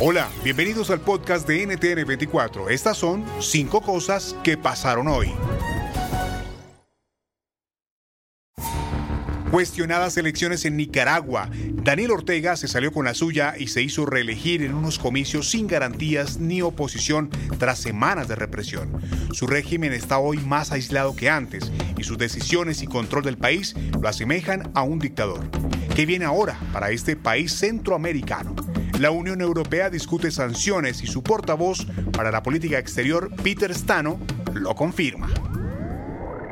Hola, bienvenidos al podcast de NTN24. Estas son cinco cosas que pasaron hoy. Cuestionadas elecciones en Nicaragua, Daniel Ortega se salió con la suya y se hizo reelegir en unos comicios sin garantías ni oposición tras semanas de represión. Su régimen está hoy más aislado que antes y sus decisiones y control del país lo asemejan a un dictador. ¿Qué viene ahora para este país centroamericano? La Unión Europea discute sanciones y su portavoz para la política exterior, Peter Stano, lo confirma.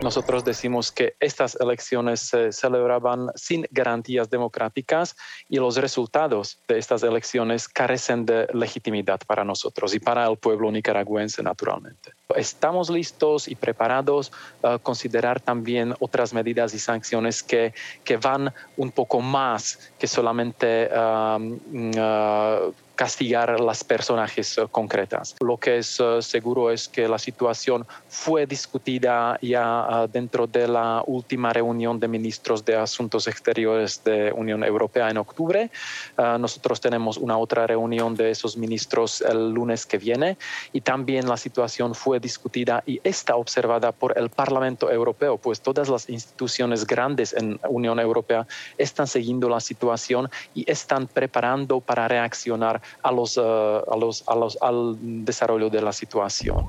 Nosotros decimos que estas elecciones se celebraban sin garantías democráticas y los resultados de estas elecciones carecen de legitimidad para nosotros y para el pueblo nicaragüense naturalmente. Estamos listos y preparados a considerar también otras medidas y sanciones que, que van un poco más que solamente um, uh, castigar las personajes uh, concretas. Lo que es uh, seguro es que la situación fue discutida ya uh, dentro de la última reunión de ministros de Asuntos Exteriores de Unión Europea en octubre. nosotros tenemos una otra reunión de esos ministros el lunes que viene y también la situación fue discutida y está observada por el Parlamento Europeo, pues todas las instituciones grandes en Unión Europea están siguiendo la situación y están preparando para reaccionar a los, uh, a los, a los, al desarrollo de la situación.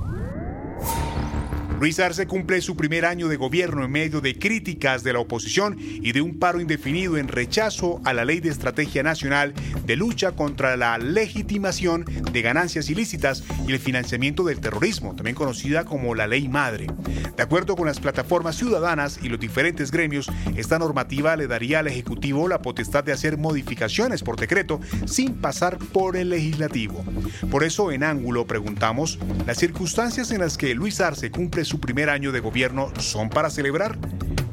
Luis Arce cumple su primer año de gobierno en medio de críticas de la oposición y de un paro indefinido en rechazo a la Ley de Estrategia Nacional de lucha contra la legitimación de ganancias ilícitas y el financiamiento del terrorismo, también conocida como la Ley Madre. De acuerdo con las plataformas ciudadanas y los diferentes gremios, esta normativa le daría al Ejecutivo la potestad de hacer modificaciones por decreto sin pasar por el legislativo. Por eso en Ángulo preguntamos las circunstancias en las que Luis Arce cumple su su primer año de gobierno son para celebrar?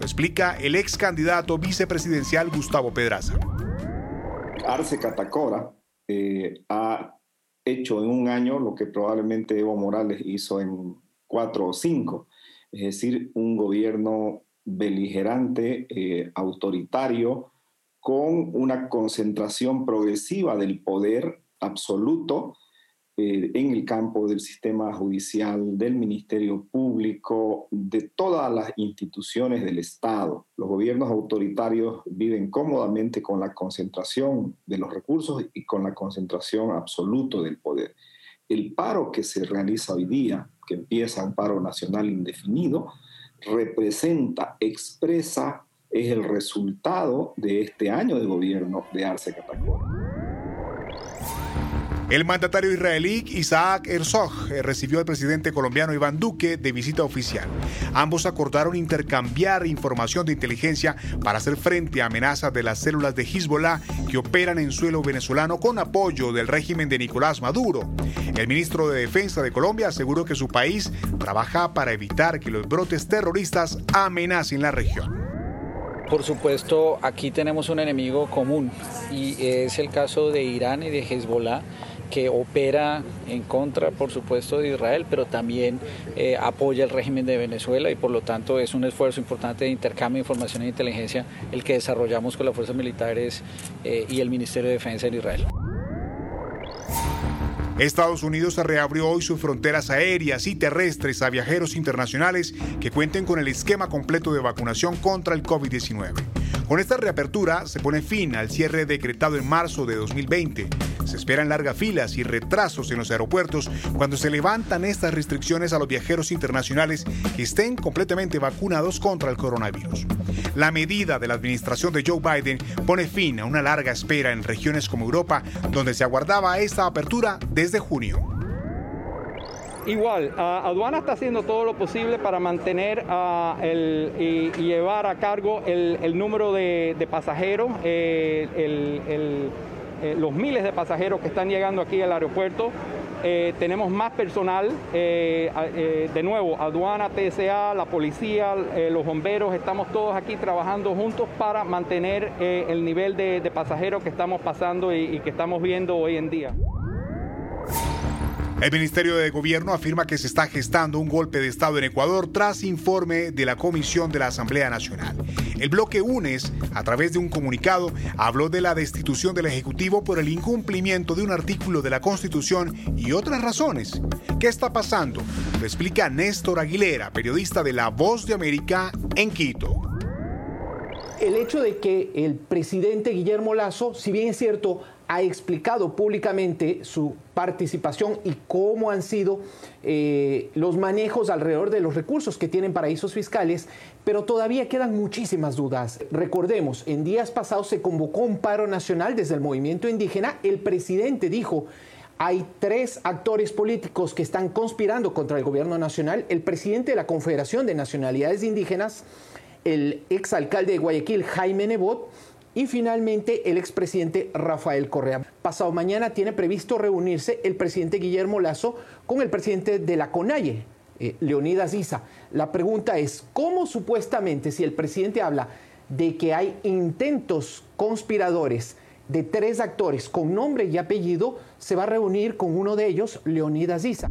Explica el ex candidato vicepresidencial Gustavo Pedraza. Arce Catacora eh, ha hecho en un año lo que probablemente Evo Morales hizo en cuatro o cinco, es decir, un gobierno beligerante, eh, autoritario, con una concentración progresiva del poder absoluto eh, en el campo del sistema judicial, del Ministerio Público, de todas las instituciones del Estado. Los gobiernos autoritarios viven cómodamente con la concentración de los recursos y con la concentración absoluta del poder. El paro que se realiza hoy día, que empieza un paro nacional indefinido, representa, expresa, es el resultado de este año de gobierno de Arce Catacora. El mandatario israelí Isaac Herzog eh, recibió al presidente colombiano Iván Duque de visita oficial. Ambos acordaron intercambiar información de inteligencia para hacer frente a amenazas de las células de Hezbollah que operan en suelo venezolano con apoyo del régimen de Nicolás Maduro. El ministro de Defensa de Colombia aseguró que su país trabaja para evitar que los brotes terroristas amenacen la región. Por supuesto, aquí tenemos un enemigo común y es el caso de Irán y de Hezbollah que opera en contra, por supuesto, de Israel, pero también eh, apoya el régimen de Venezuela y por lo tanto es un esfuerzo importante de intercambio de información e inteligencia el que desarrollamos con las fuerzas militares eh, y el Ministerio de Defensa en Israel. Estados Unidos reabrió hoy sus fronteras aéreas y terrestres a viajeros internacionales que cuenten con el esquema completo de vacunación contra el COVID-19. Con esta reapertura se pone fin al cierre decretado en marzo de 2020. Se esperan largas filas y retrasos en los aeropuertos cuando se levantan estas restricciones a los viajeros internacionales que estén completamente vacunados contra el coronavirus. La medida de la administración de Joe Biden pone fin a una larga espera en regiones como Europa, donde se aguardaba esta apertura desde junio. Igual, aduana está haciendo todo lo posible para mantener el, y, llevar a cargo el, número de, pasajeros, eh, eh, los miles de pasajeros que están llegando aquí al aeropuerto. Eh, tenemos más personal, de nuevo, aduana, TSA, la policía, los bomberos, estamos todos aquí trabajando juntos para mantener el nivel de, pasajeros que estamos pasando y que estamos viendo hoy en día. El Ministerio de Gobierno afirma que se está gestando un golpe de Estado en Ecuador tras informe de la Comisión de la Asamblea Nacional. El bloque UNES, a través de un comunicado, habló de la destitución del Ejecutivo por el incumplimiento de un artículo de la Constitución y otras razones. ¿Qué está pasando? Lo explica Néstor Aguilera, periodista de La Voz de América en Quito. El hecho de que el presidente Guillermo Lazo, si bien es cierto, ha explicado públicamente su participación y cómo han sido eh, los manejos alrededor de los recursos que tienen paraísos fiscales, pero todavía quedan muchísimas dudas. Recordemos, en días pasados se convocó un paro nacional desde el movimiento indígena. El presidente dijo, hay tres actores políticos que están conspirando contra el gobierno nacional. El presidente de la Confederación de Nacionalidades Indígenas, el exalcalde de Guayaquil, Jaime Nebot, y finalmente, el expresidente Rafael Correa. Pasado mañana tiene previsto reunirse el presidente Guillermo Lazo con el presidente de la CONAIE, eh, Leonidas Isa. La pregunta es, ¿cómo supuestamente, si el presidente habla de que hay intentos conspiradores de tres actores con nombre y apellido, se va a reunir con uno de ellos, Leonidas Isa?